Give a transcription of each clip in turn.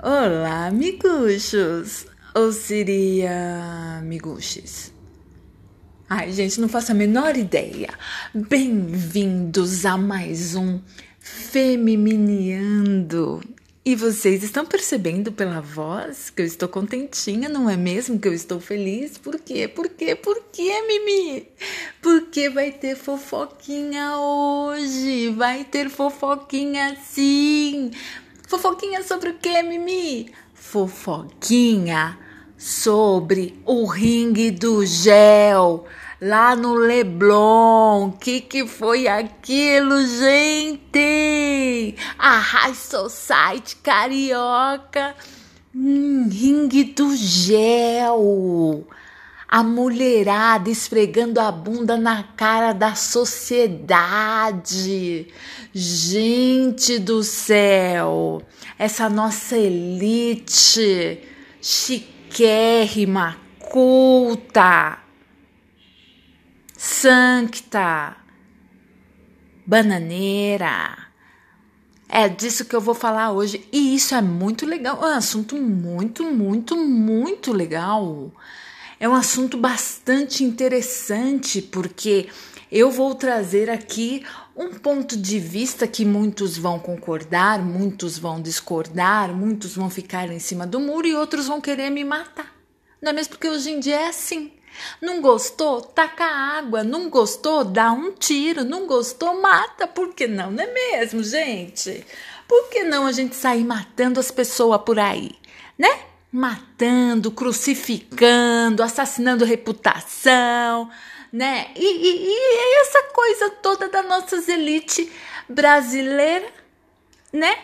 Olá, miguxos! Ou seria miguxes? Ai, gente, não faço a menor ideia. Bem-vindos a mais um Feminiando. E vocês estão percebendo pela voz que eu estou contentinha, não é mesmo? Que eu estou feliz? Por quê? Por quê? Por quê, Mimi? Porque vai ter fofoquinha hoje. Vai ter fofoquinha sim. Fofoquinha sobre o quê, Mimi? Fofoquinha sobre o ringue do gel lá no Leblon. Que que foi aquilo, gente? A High Society carioca, hum, ringue do gel. A mulherada esfregando a bunda na cara da sociedade. Gente do céu, essa nossa elite chiquérrima, culta, sancta, bananeira. É disso que eu vou falar hoje. E isso é muito legal. É um assunto muito, muito, muito legal. É um assunto bastante interessante, porque eu vou trazer aqui um ponto de vista que muitos vão concordar, muitos vão discordar, muitos vão ficar em cima do muro e outros vão querer me matar. Não é mesmo? Porque hoje em dia é assim. Não gostou? Taca água. Não gostou? Dá um tiro. Não gostou? Mata. Por que não? Não é mesmo, gente? Por que não a gente sair matando as pessoas por aí, né? Matando, crucificando, assassinando reputação, né? E, e, e essa coisa toda da nossa elite brasileira, né?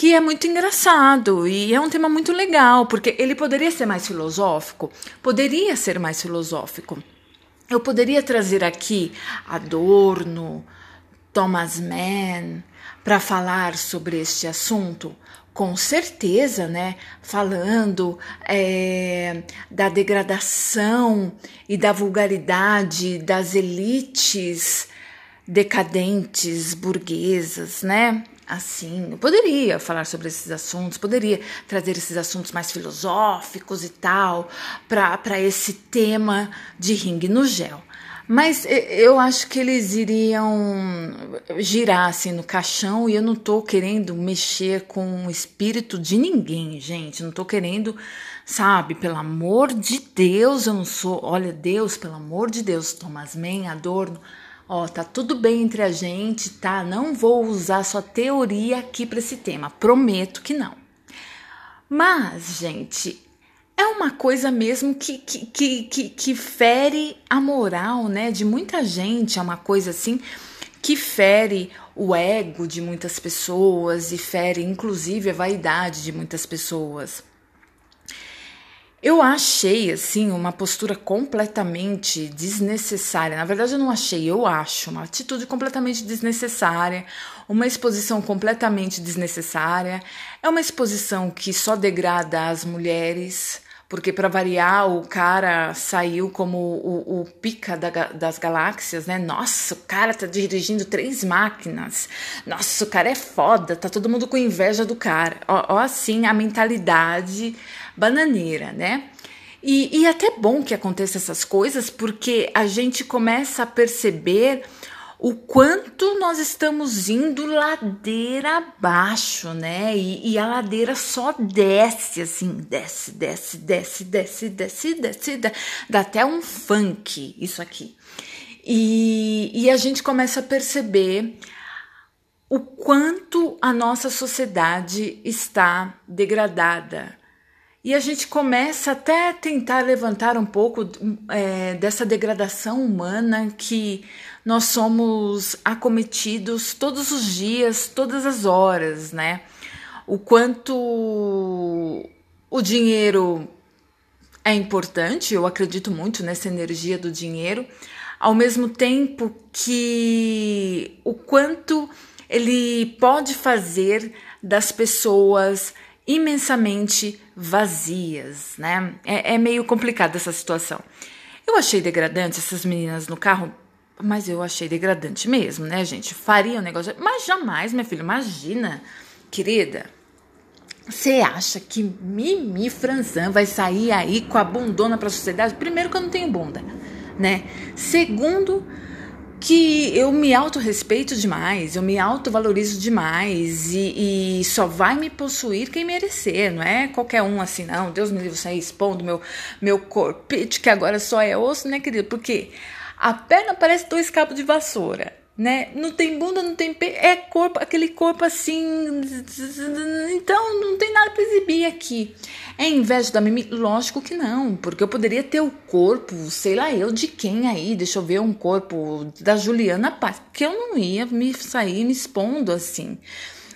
que é muito engraçado e é um tema muito legal, porque ele poderia ser mais filosófico, poderia ser mais filosófico. Eu poderia trazer aqui Adorno, Thomas Mann para falar sobre este assunto, com certeza, né? Falando é, da degradação e da vulgaridade das elites decadentes burguesas, né? assim. Poderia falar sobre esses assuntos, poderia trazer esses assuntos mais filosóficos e tal para esse tema de ringue no gel. Mas eu acho que eles iriam girar assim no caixão e eu não tô querendo mexer com o espírito de ninguém, gente. Não tô querendo, sabe? Pelo amor de Deus, eu não sou. Olha, Deus, pelo amor de Deus, Thomas Mann, Adorno Ó, tá tudo bem entre a gente, tá? Não vou usar sua teoria aqui para esse tema, prometo que não. Mas, gente, é uma coisa mesmo que, que, que, que, que fere a moral, né, de muita gente, é uma coisa assim que fere o ego de muitas pessoas e fere inclusive a vaidade de muitas pessoas. Eu achei, assim, uma postura completamente desnecessária. Na verdade, eu não achei, eu acho uma atitude completamente desnecessária, uma exposição completamente desnecessária. É uma exposição que só degrada as mulheres, porque, para variar, o cara saiu como o, o pica da, das galáxias, né? Nossa, o cara tá dirigindo três máquinas. Nossa, o cara é foda, tá todo mundo com inveja do cara. Ó, ó assim, a mentalidade bananeira, né? E, e é até bom que aconteça essas coisas, porque a gente começa a perceber o quanto nós estamos indo ladeira abaixo, né? E, e, a ladeira só desce, assim, desce, desce, desce, desce, desce, desce, desce dá até um funk isso aqui. E, e a gente começa a perceber o quanto a nossa sociedade está degradada, e a gente começa até tentar levantar um pouco é, dessa degradação humana que nós somos acometidos todos os dias, todas as horas, né? O quanto o dinheiro é importante, eu acredito muito nessa energia do dinheiro, ao mesmo tempo que o quanto ele pode fazer das pessoas imensamente vazias, né? É, é meio complicada essa situação. Eu achei degradante essas meninas no carro, mas eu achei degradante mesmo, né, gente? Faria um negócio. Mas jamais, minha filha, imagina, querida. Você acha que Mimi Franzan vai sair aí com a bundona para a sociedade? Primeiro que eu não tenho bunda, né? Segundo que eu me autorrespeito demais, eu me autovalorizo demais e, e, só vai me possuir quem merecer, não é qualquer um assim, não. Deus me livre sair expondo meu, meu corpite, que agora só é osso, né, querido? Porque a perna parece dois cabos de vassoura né? Não tem bunda, não tem peito, é corpo, aquele corpo assim. Então não tem nada para exibir aqui. É inveja da Mimi? Lógico que não, porque eu poderia ter o corpo, sei lá eu de quem aí, deixa eu ver um corpo da Juliana Paz, que eu não ia me sair me expondo assim,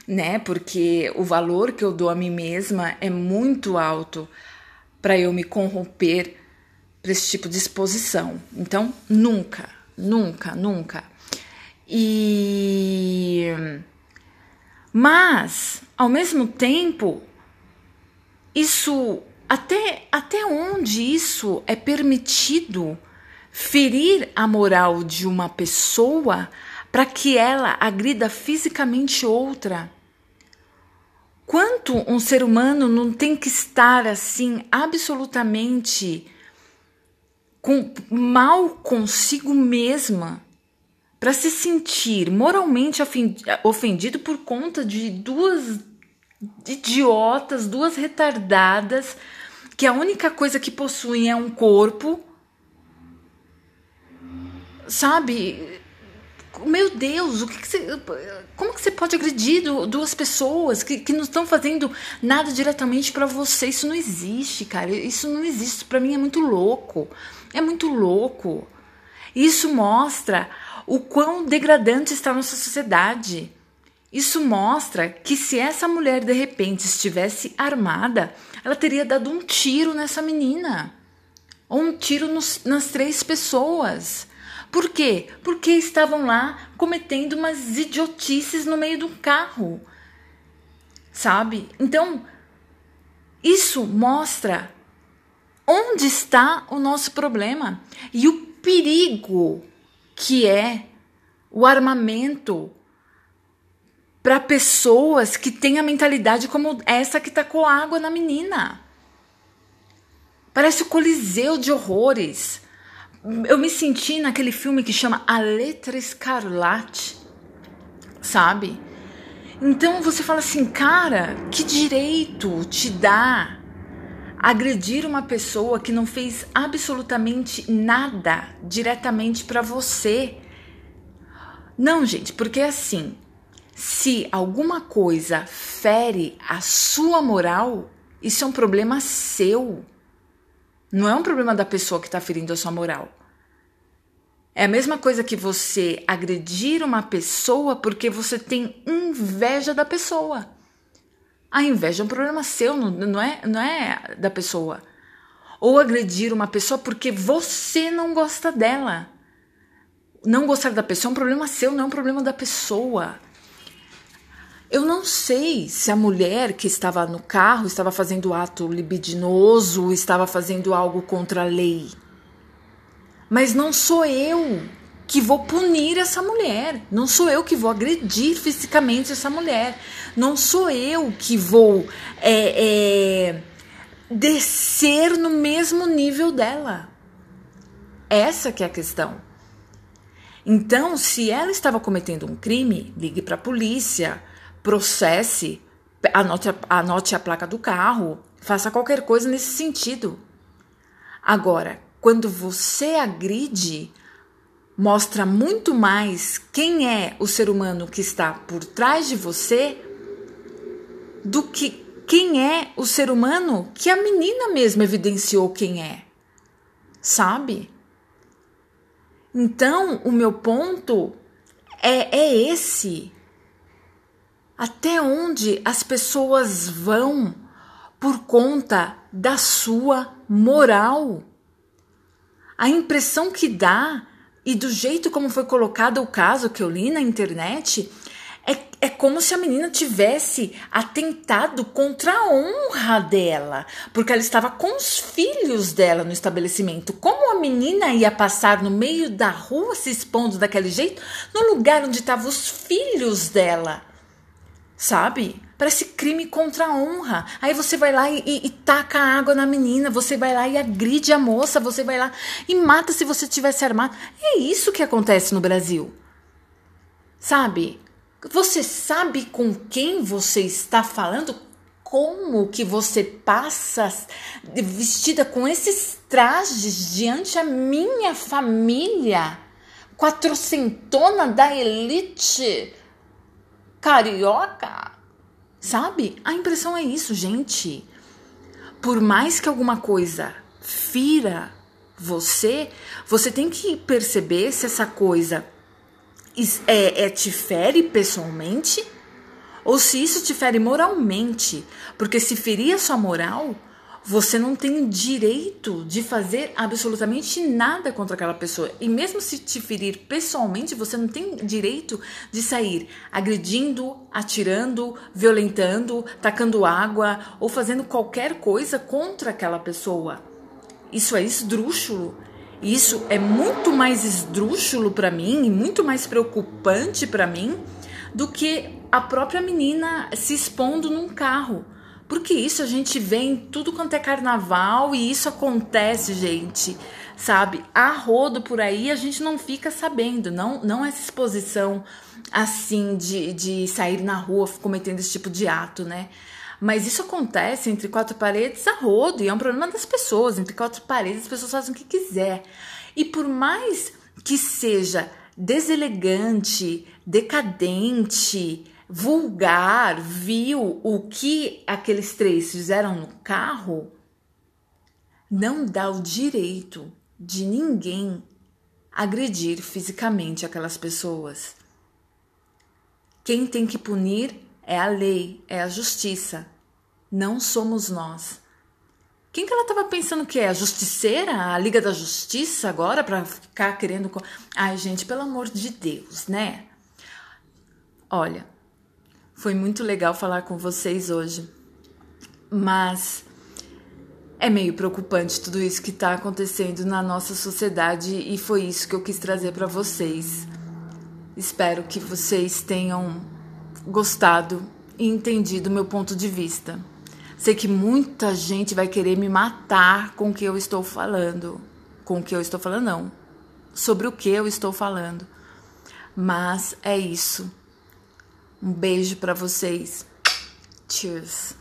né? Porque o valor que eu dou a mim mesma é muito alto para eu me corromper para esse tipo de exposição. Então, nunca, nunca, nunca e mas ao mesmo tempo isso até até onde isso é permitido ferir a moral de uma pessoa para que ela agrida fisicamente outra? Quanto um ser humano não tem que estar assim absolutamente com, mal consigo mesma para se sentir moralmente ofendido por conta de duas idiotas, duas retardadas, que a única coisa que possuem é um corpo. Sabe? Meu Deus, o que, que você, como que você pode agredir duas pessoas que, que não estão fazendo nada diretamente para você? Isso não existe, cara. Isso não existe. Para mim é muito louco. É muito louco. Isso mostra o quão degradante está nossa sociedade. Isso mostra que se essa mulher de repente estivesse armada, ela teria dado um tiro nessa menina. Ou um tiro nos, nas três pessoas. Por quê? Porque estavam lá cometendo umas idiotices no meio do carro. Sabe? Então, isso mostra onde está o nosso problema e o perigo que é o armamento para pessoas que têm a mentalidade como essa que tacou água na menina. Parece o coliseu de horrores. Eu me senti naquele filme que chama A Letra Escarlate, sabe? Então você fala assim, cara, que direito te dá agredir uma pessoa que não fez absolutamente nada diretamente para você. Não, gente, porque assim, se alguma coisa fere a sua moral, isso é um problema seu. Não é um problema da pessoa que está ferindo a sua moral. É a mesma coisa que você agredir uma pessoa porque você tem inveja da pessoa. A inveja é um problema seu, não, é, não é da pessoa. Ou agredir uma pessoa porque você não gosta dela. Não gostar da pessoa é um problema seu, não é um problema da pessoa. Eu não sei se a mulher que estava no carro estava fazendo ato libidinoso, estava fazendo algo contra a lei. Mas não sou eu que vou punir essa mulher, não sou eu que vou agredir fisicamente essa mulher, não sou eu que vou é, é, descer no mesmo nível dela. Essa que é a questão. Então, se ela estava cometendo um crime, ligue para a polícia, processe, anote anote a placa do carro, faça qualquer coisa nesse sentido. Agora, quando você agride mostra muito mais quem é o ser humano que está por trás de você do que quem é o ser humano que a menina mesma evidenciou quem é. Sabe? Então, o meu ponto é, é esse. Até onde as pessoas vão por conta da sua moral? A impressão que dá e do jeito como foi colocado o caso que eu li na internet, é, é como se a menina tivesse atentado contra a honra dela, porque ela estava com os filhos dela no estabelecimento. Como a menina ia passar no meio da rua se expondo daquele jeito, no lugar onde estavam os filhos dela? Sabe? Parece crime contra a honra. Aí você vai lá e, e, e, taca água na menina, você vai lá e agride a moça, você vai lá e mata se você tivesse armado. É isso que acontece no Brasil. Sabe? Você sabe com quem você está falando? Como que você passa vestida com esses trajes diante a minha família? Quatrocentona da elite carioca? Sabe? A impressão é isso, gente. Por mais que alguma coisa fira você, você tem que perceber se essa coisa é, é, te fere pessoalmente ou se isso te fere moralmente. Porque se ferir a sua moral, você não tem direito de fazer absolutamente nada contra aquela pessoa. E mesmo se te ferir pessoalmente, você não tem direito de sair agredindo, atirando, violentando, tacando água ou fazendo qualquer coisa contra aquela pessoa. Isso é esdrúxulo. Isso é muito mais esdrúxulo para mim e muito mais preocupante para mim do que a própria menina se expondo num carro. Porque isso a gente vê em tudo quanto é carnaval e isso acontece, gente, sabe? A rodo por aí a gente não fica sabendo, não, não essa exposição assim de, de sair na rua cometendo esse tipo de ato, né? Mas isso acontece entre quatro paredes a rodo e é um problema das pessoas. Entre quatro paredes as pessoas fazem o que quiser. E por mais que seja deselegante, decadente, vulgar, vil o que aqueles três fizeram no carro, não dá o direito de ninguém agredir fisicamente aquelas pessoas. Quem tem que punir é a lei, é a justiça. Não somos nós. Quem que ela estava pensando que é? A justiceira? A Liga da Justiça agora para ficar querendo. Ai, gente, pelo amor de Deus, né? Olha, foi muito legal falar com vocês hoje, mas é meio preocupante tudo isso que está acontecendo na nossa sociedade e foi isso que eu quis trazer para vocês. Espero que vocês tenham gostado e entendido meu ponto de vista. Sei que muita gente vai querer me matar com o que eu estou falando. Com o que eu estou falando, não. Sobre o que eu estou falando. Mas é isso. Um beijo para vocês. Cheers.